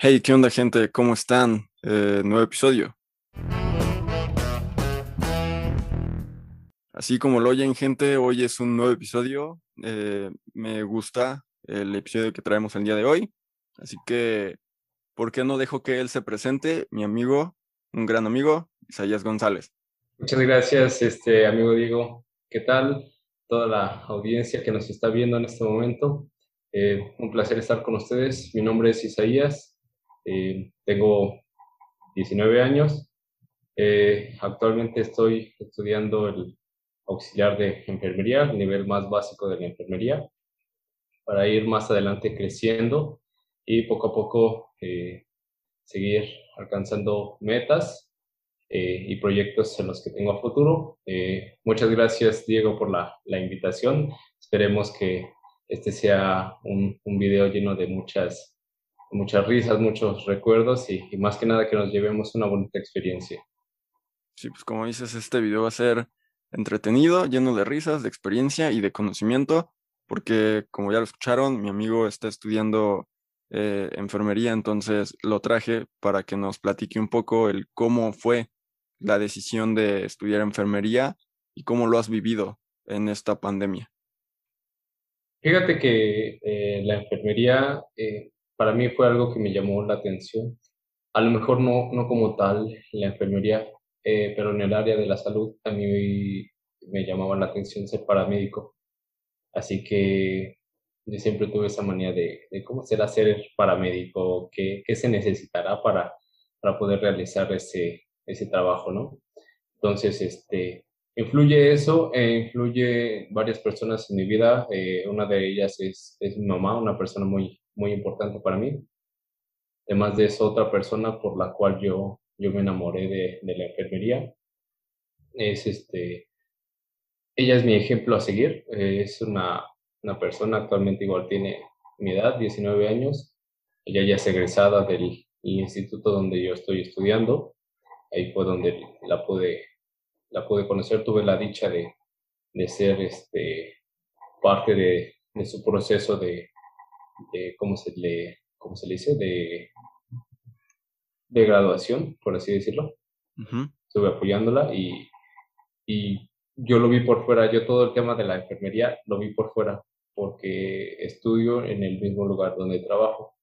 Hey, ¿qué onda gente? ¿Cómo están? Eh, nuevo episodio. Así como lo oyen gente, hoy es un nuevo episodio. Eh, me gusta el episodio que traemos el día de hoy. Así que, ¿por qué no dejo que él se presente? Mi amigo, un gran amigo, Isaías González. Muchas gracias, este amigo Diego. ¿Qué tal? Toda la audiencia que nos está viendo en este momento. Eh, un placer estar con ustedes. Mi nombre es Isaías. Eh, tengo 19 años. Eh, actualmente estoy estudiando el auxiliar de enfermería, el nivel más básico de la enfermería, para ir más adelante creciendo y poco a poco eh, seguir alcanzando metas y proyectos en los que tengo a futuro. muchas gracias, Diego, por la, la, invitación. Esperemos que este sea un, un video lleno de muchas muchas risas, muchos recuerdos y, más que nada que nos llevemos una bonita experiencia. Sí, pues como dices, este video va a ser entretenido, lleno de risas, de experiencia y de conocimiento, porque como ya lo escucharon, mi amigo está estudiando eh, enfermería, entonces lo traje para que nos platique un poco el cómo fue la decisión de estudiar enfermería y cómo lo has vivido en esta pandemia. Fíjate que eh, la enfermería eh, para mí fue algo que me llamó la atención. A lo mejor no, no como tal la enfermería, eh, pero en el área de la salud a mí me llamaba la atención ser paramédico. Así que yo siempre tuve esa manía de, cómo será ser paramédico, qué, qué se necesitará para, para poder realizar ese, ese trabajo, ¿no? Entonces, este, influye eso, e influye varias personas en mi vida. Eh, una de ellas es, es mi mamá, una persona muy, muy importante para mí. Además de eso, otra persona por la cual yo, yo me enamoré de, de la enfermería es este, ella es mi ejemplo a seguir. es una, una persona, actualmente igual tiene mi edad, 19 años. Ella ya es egresada del, instituto donde yo estoy estudiando. Ahí fue donde la pude, la pude conocer. Tuve la dicha de, de ser este, parte de, de su proceso de, de ¿cómo se le, cómo se le dice? De, de graduación, por así decirlo. Estuve apoyándola y, y yo lo vi por fuera, yo todo el tema de la enfermería lo vi por fuera, porque estudio en el mismo lugar donde trabajo.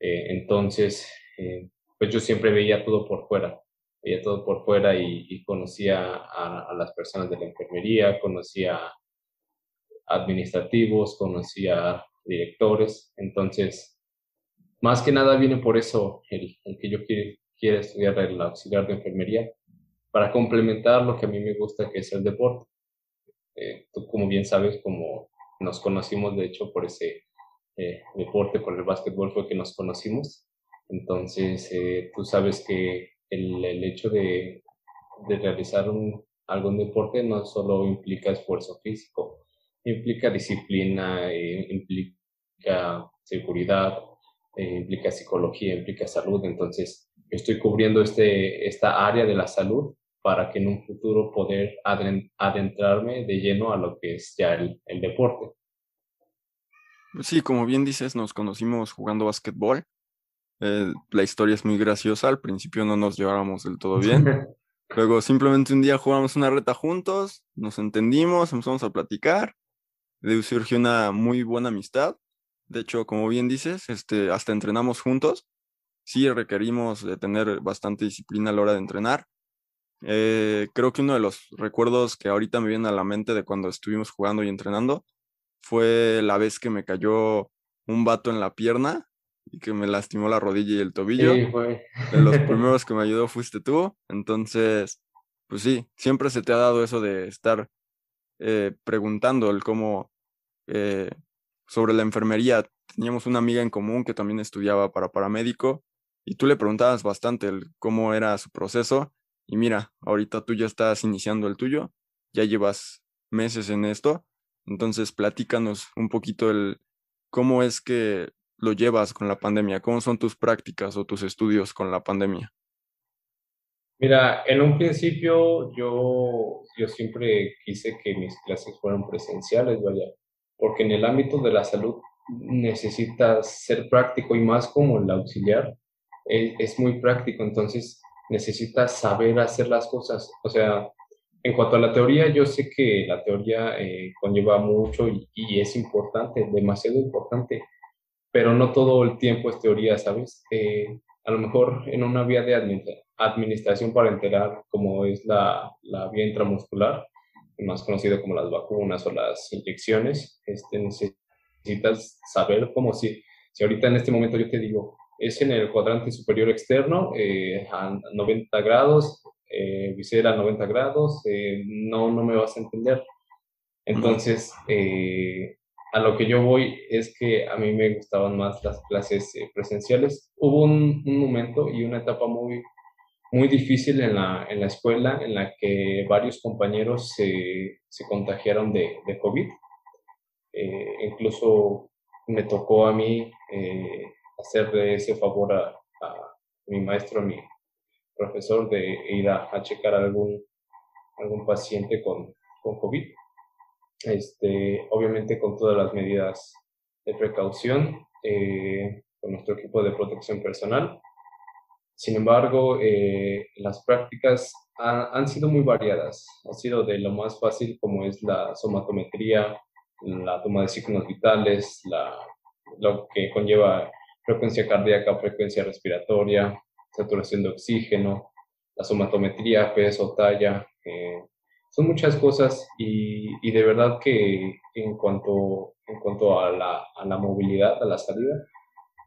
Eh, entonces, eh, pues yo siempre veía todo por fuera, veía todo por fuera y, conocía a, a, las personas de la enfermería, conocía administrativos, conocía directores. Entonces, más que nada viene por eso el, que yo quiero, quiero estudiar el auxiliar de enfermería, para complementar lo que a mí me gusta, que es el deporte. Eh, tú, como bien sabes, como nos conocimos, de hecho, por ese eh, deporte, por el básquetbol fue que nos conocimos. Entonces, eh, tú sabes que el, el hecho de, de realizar un, algún deporte no solo implica esfuerzo físico, implica disciplina, eh, implica seguridad, eh, implica psicología, implica salud. Entonces, estoy cubriendo este, esta área de la salud para que en un futuro poder adentrarme de lleno a lo que es ya el, el deporte. Sí, como bien dices, nos conocimos jugando básquetbol. Eh, la historia es muy graciosa. Al principio no nos llevábamos del todo bien. Luego simplemente un día jugamos una reta juntos, nos entendimos, empezamos a platicar surgió una muy buena amistad. De hecho, como bien dices, este, hasta entrenamos juntos. Sí requerimos de tener bastante disciplina a la hora de entrenar. Eh, creo que uno de los recuerdos que ahorita me viene a la mente de cuando estuvimos jugando y entrenando fue la vez que me cayó un vato en la pierna y que me lastimó la rodilla y el tobillo. Sí, fue. De los primeros que me ayudó fuiste tú. Entonces, pues sí, siempre se te ha dado eso de estar eh, preguntando el cómo eh, sobre la enfermería. Teníamos una amiga en común que también estudiaba para paramédico y tú le preguntabas bastante el cómo era su proceso y mira, ahorita tú ya estás iniciando el tuyo, ya llevas meses en esto, entonces platícanos un poquito el cómo es que lo llevas con la pandemia, cómo son tus prácticas o tus estudios con la pandemia. Mira, en un principio yo, yo siempre quise que mis clases fueran presenciales, vaya, porque en el ámbito de la salud necesitas ser práctico y más como el auxiliar es, muy práctico, entonces necesitas saber hacer las cosas. O sea, en cuanto a la teoría, yo sé que la teoría eh, conlleva mucho y, es importante, demasiado importante, pero no todo el tiempo es teoría, ¿sabes? Eh, a lo mejor en una vía de administración parenteral, como es la vía intramuscular, más conocido como las vacunas o las inyecciones, este, necesitas saber cómo si, si ahorita en este momento yo te digo, es en el cuadrante superior externo, eh, a 90 grados, eh, visera a 90 grados, eh, no, no me vas a entender. Entonces, eh, a lo que yo voy es que a mí me gustaban más las clases presenciales. Hubo un, un, momento y una etapa muy, muy difícil en la, en la escuela en la que varios compañeros se, se contagiaron de, de COVID. incluso me tocó a mí hacerle ese favor a, mi maestro, a mi profesor, de ir a, checar a algún, algún paciente con, con COVID. Este, obviamente con todas las medidas de precaución, eh, con nuestro equipo de protección personal. Sin embargo, eh, las prácticas han sido muy variadas. Ha sido de lo más fácil como es la somatometría, la toma de signos vitales, lo que conlleva frecuencia cardíaca, frecuencia respiratoria, saturación de oxígeno, la somatometría, peso, talla. Eh, son muchas cosas y, y, de verdad que en cuanto, en cuanto a, la, a la movilidad, a la salida,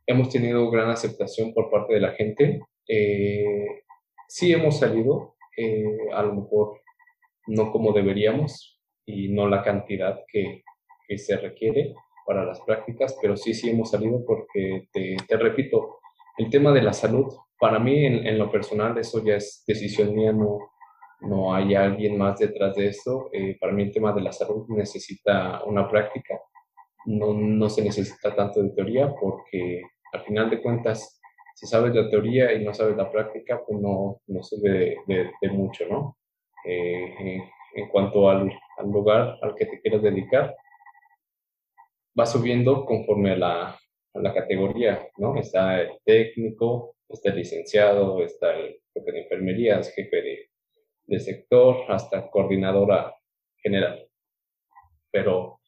hemos tenido gran aceptación por parte de la gente. Eh, sí hemos salido, eh, a lo mejor no como deberíamos y no la cantidad que, que se requiere, para las prácticas, pero sí, sí hemos salido porque, te, te repito, el tema de la salud, para mí en, en, lo personal eso ya es decisión mía, no, no hay alguien más detrás de esto. Eh, para mí el tema de la salud necesita una práctica, no, no se necesita tanto de teoría porque al final de cuentas, si sabes la teoría y no sabes la práctica, pues no, no sirve de, de, mucho, ¿no? Eh, en, cuanto al, al lugar al que te quieras dedicar, va subiendo conforme a la, a la categoría, ¿no? Está el técnico, está el licenciado, está el jefe de enfermería, el jefe de, de sector, hasta coordinadora general. Pero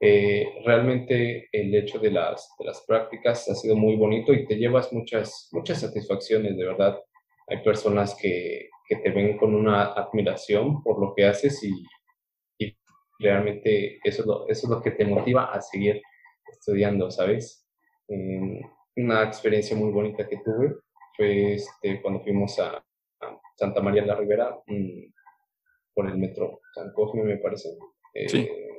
eh, realmente el hecho de las, de las prácticas ha sido muy bonito y te llevas muchas, muchas satisfacciones, de verdad. Hay personas que, que te ven con una admiración por lo que haces y, realmente eso es lo, eso es lo que te motiva a seguir estudiando, ¿sabes? una experiencia muy bonita que tuve fue este, cuando fuimos a, Santa María de la Ribera mm, por el metro San Cosme, me parece. Eh,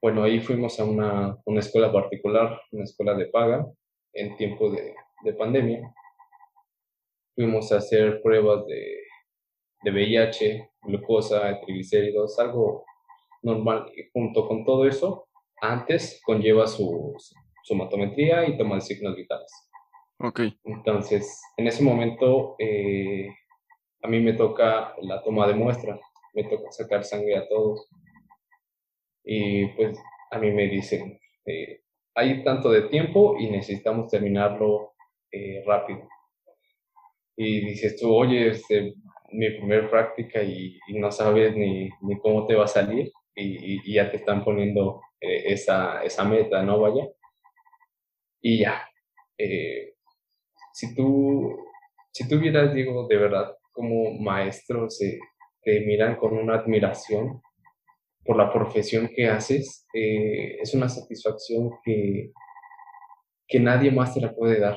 bueno, ahí fuimos a una, una, escuela particular, una escuela de paga, en tiempo de, de pandemia. Fuimos a hacer pruebas de de VIH, glucosa, triglicéridos, algo normal. Y junto con todo eso, antes conlleva su, su matometría y toma de signos vitales. Ok. Entonces, en ese momento, eh, a mí me toca la toma de muestra, me toca sacar sangre a todos. Y pues a mí me dicen, eh, hay tanto de tiempo y necesitamos terminarlo eh, rápido. Y dices tú, oye, este, mi primer práctica y, no sabes ni, ni, cómo te va a salir y, ya te están poniendo eh, esa, esa meta, ¿no? Vaya. Y ya. Eh, si tú, si tú vieras, digo, de verdad, como maestros te miran con una admiración por la profesión que haces, eh, es una satisfacción que, que nadie más te la puede dar.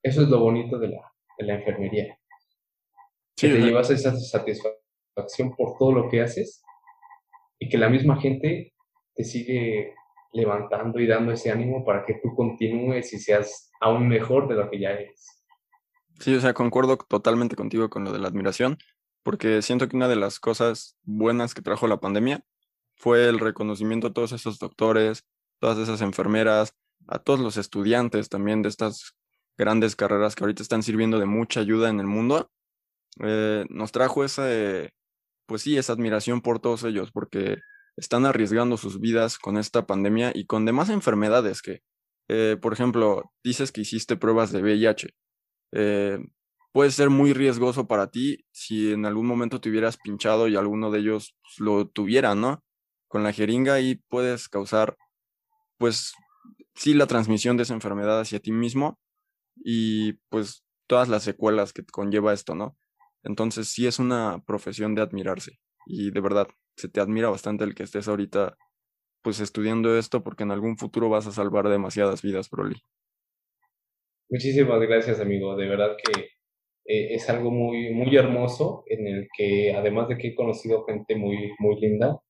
Eso es lo bonito de la, de la enfermería que te llevas esa satisfacción por todo lo que haces y que la misma gente te sigue levantando y dando ese ánimo para que tú continúes y seas aún mejor de lo que ya eres. Sí, o sea, concuerdo totalmente contigo con lo de la admiración, porque siento que una de las cosas buenas que trajo la pandemia fue el reconocimiento a todos esos doctores, todas esas enfermeras, a todos los estudiantes también de estas grandes carreras que ahorita están sirviendo de mucha ayuda en el mundo eh, nos trajo esa, pues sí, esa admiración por todos ellos, porque están arriesgando sus vidas con esta pandemia y con demás enfermedades que, eh, por ejemplo, dices que hiciste pruebas de VIH. Eh, puede ser muy riesgoso para ti si en algún momento te hubieras pinchado y alguno de ellos lo tuviera, ¿no? Con la jeringa y puedes causar, pues, sí, la transmisión de esa enfermedad hacia ti mismo y pues todas las secuelas que conlleva esto, ¿no? Entonces sí es una profesión de admirarse y de verdad se te admira bastante el que estés ahorita pues estudiando esto porque en algún futuro vas a salvar demasiadas vidas, Broly. Muchísimas gracias, amigo. De verdad que eh, es algo muy, muy hermoso en el que, además de que he conocido gente muy, muy linda,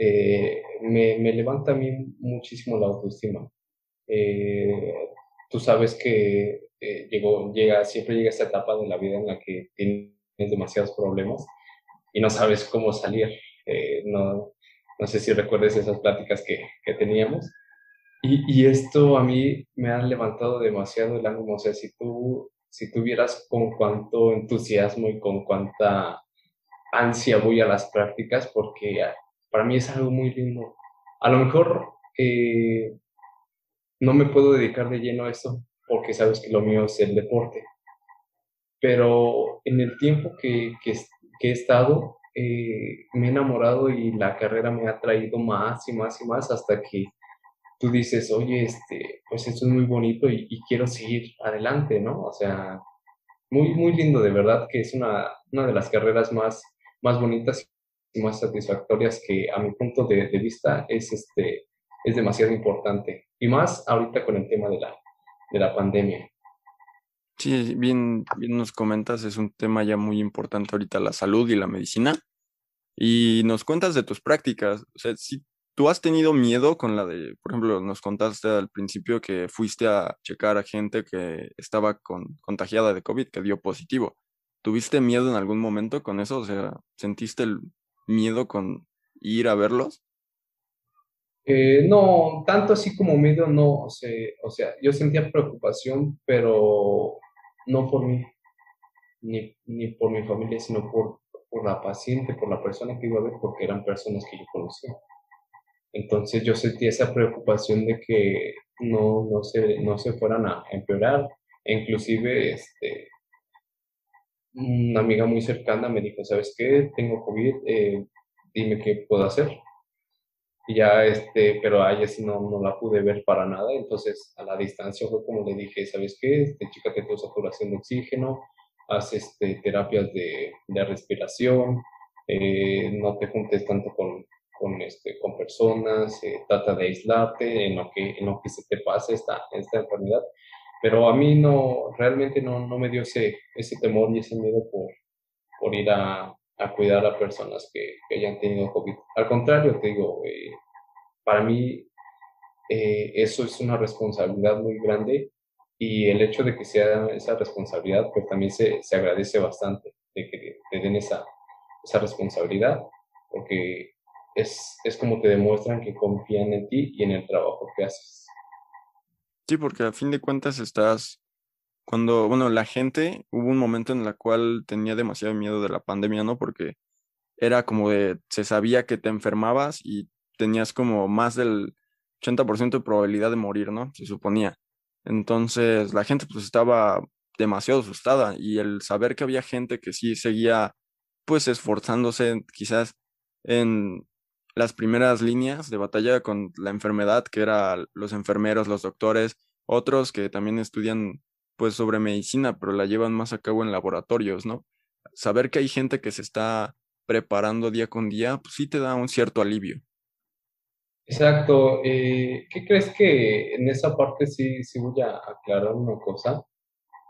eh, me, me, levanta a mí muchísimo la autoestima. Eh, tú sabes que llegó, llega, siempre llega esta etapa de la vida en la que tienes demasiados problemas y no sabes cómo salir. no, no sé si recuerdes esas pláticas que, que teníamos. Y, y, esto a mí me ha levantado demasiado el ánimo. O sea, si tú, si tuvieras con cuánto entusiasmo y con cuánta ansia voy a las prácticas, porque para mí es algo muy lindo. A lo mejor eh, no me puedo dedicar de lleno a esto, porque sabes que lo mío es el deporte. Pero en el tiempo que, que, he estado, eh, me he enamorado y la carrera me ha traído más y más y más hasta que tú dices, oye, este, pues esto es muy bonito y, quiero seguir adelante, ¿no? O sea, muy, muy lindo, de verdad que es una, una de las carreras más, más bonitas más satisfactorias que a mi punto de, de, vista es, este, es demasiado importante. Y más ahorita con el tema de la, de la pandemia. Sí, bien, bien nos comentas, es un tema ya muy importante ahorita la salud y la medicina. Y nos cuentas de tus prácticas. O sea, si tú has tenido miedo con la de, por ejemplo, nos contaste al principio que fuiste a checar a gente que estaba con, contagiada de COVID, que dio positivo. ¿Tuviste miedo en algún momento con eso? O sea, ¿sentiste el miedo con ir a verlos? Eh, no, tanto así como miedo, no. O sea, o sea, yo sentía preocupación, pero no por mí, ni, ni por mi familia, sino por, por la paciente, por la persona que iba a ver, porque eran personas que yo conocía. Entonces yo sentí esa preocupación de que no, no, se, no se fueran a empeorar. E inclusive, este, una amiga muy cercana me dijo, ¿sabes qué? Tengo COVID, eh, dime qué puedo hacer. Y ya, este, pero a ella sí no, no la pude ver para nada, entonces a la distancia fue como le dije, ¿sabes qué? Este, chícate tu saturación de oxígeno, haz este, terapias de, de respiración, eh, no te juntes tanto con, con, este, con personas, eh, trata de aislarte en lo, que, en lo que se te pase esta, esta enfermedad. Pero a mí no, realmente no, no me dio ese, ese temor y ese miedo por, por ir a, a cuidar a personas que, que, hayan tenido COVID. Al contrario, te digo, eh, para mí eso es una responsabilidad muy grande y el hecho de que sea esa responsabilidad, pues también se, se agradece bastante de que te den esa, esa responsabilidad, porque es, es como te demuestran que confían en ti y en el trabajo que haces. Sí, porque a fin de cuentas estás, cuando, bueno, la gente, hubo un momento en el cual tenía demasiado miedo de la pandemia, ¿no? Porque era como de, se sabía que te enfermabas y tenías como más del 80% de probabilidad de morir, ¿no? Se suponía. Entonces la gente pues estaba demasiado asustada y el saber que había gente que sí seguía pues esforzándose quizás en las primeras líneas de batalla con la enfermedad, que eran los enfermeros, los doctores, otros que también estudian pues sobre medicina, pero la llevan más a cabo en laboratorios, ¿no? Saber que hay gente que se está preparando día con día, pues sí te da un cierto alivio. Exacto. Eh, ¿Qué crees que en esa parte sí, sí voy a aclarar una cosa?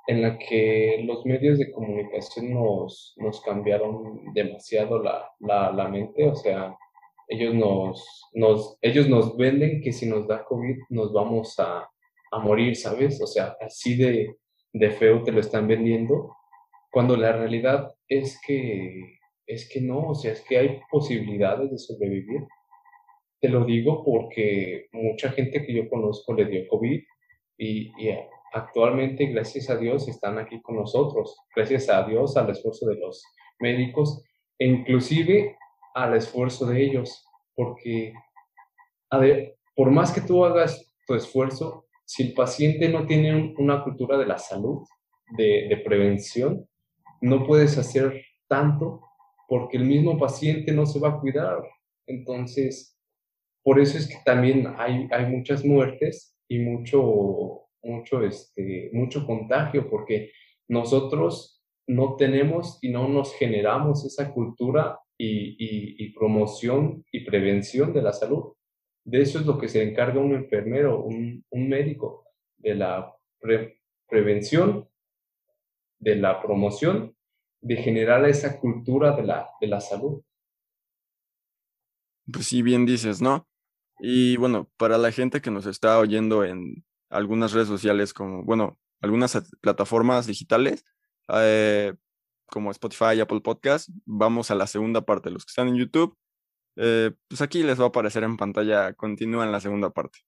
En la que los medios de comunicación nos, nos cambiaron demasiado la, la, la mente. O sea, ellos nos, nos, ellos nos venden que si nos da COVID nos vamos a, a morir, ¿sabes? O sea, así de, de feo te lo están vendiendo. Cuando la realidad es que, es que no, o sea, es que hay posibilidades de sobrevivir te lo digo porque mucha gente que yo conozco le dio COVID y, actualmente, gracias a Dios, están aquí con nosotros. Gracias a Dios, al esfuerzo de los médicos e inclusive al esfuerzo de ellos, porque, por más que tú hagas tu esfuerzo, si el paciente no tiene una cultura de la salud, de, de prevención, no puedes hacer tanto porque el mismo paciente no se va a cuidar. Entonces, por eso es que también hay, hay muchas muertes y mucho, mucho, este, mucho contagio, porque nosotros no tenemos y no nos generamos esa cultura y, promoción y prevención de la salud. De eso es lo que se encarga un enfermero, un, médico, de la prevención, de la promoción, de generar esa cultura de la, de la salud. Pues sí, bien dices, ¿no? Y bueno, para la gente que nos está oyendo en algunas redes sociales como, bueno, algunas plataformas digitales, eh, como Spotify, Apple Podcast, vamos a la segunda parte. Los que están en YouTube, eh, pues aquí les va a aparecer en pantalla, continúan la segunda parte.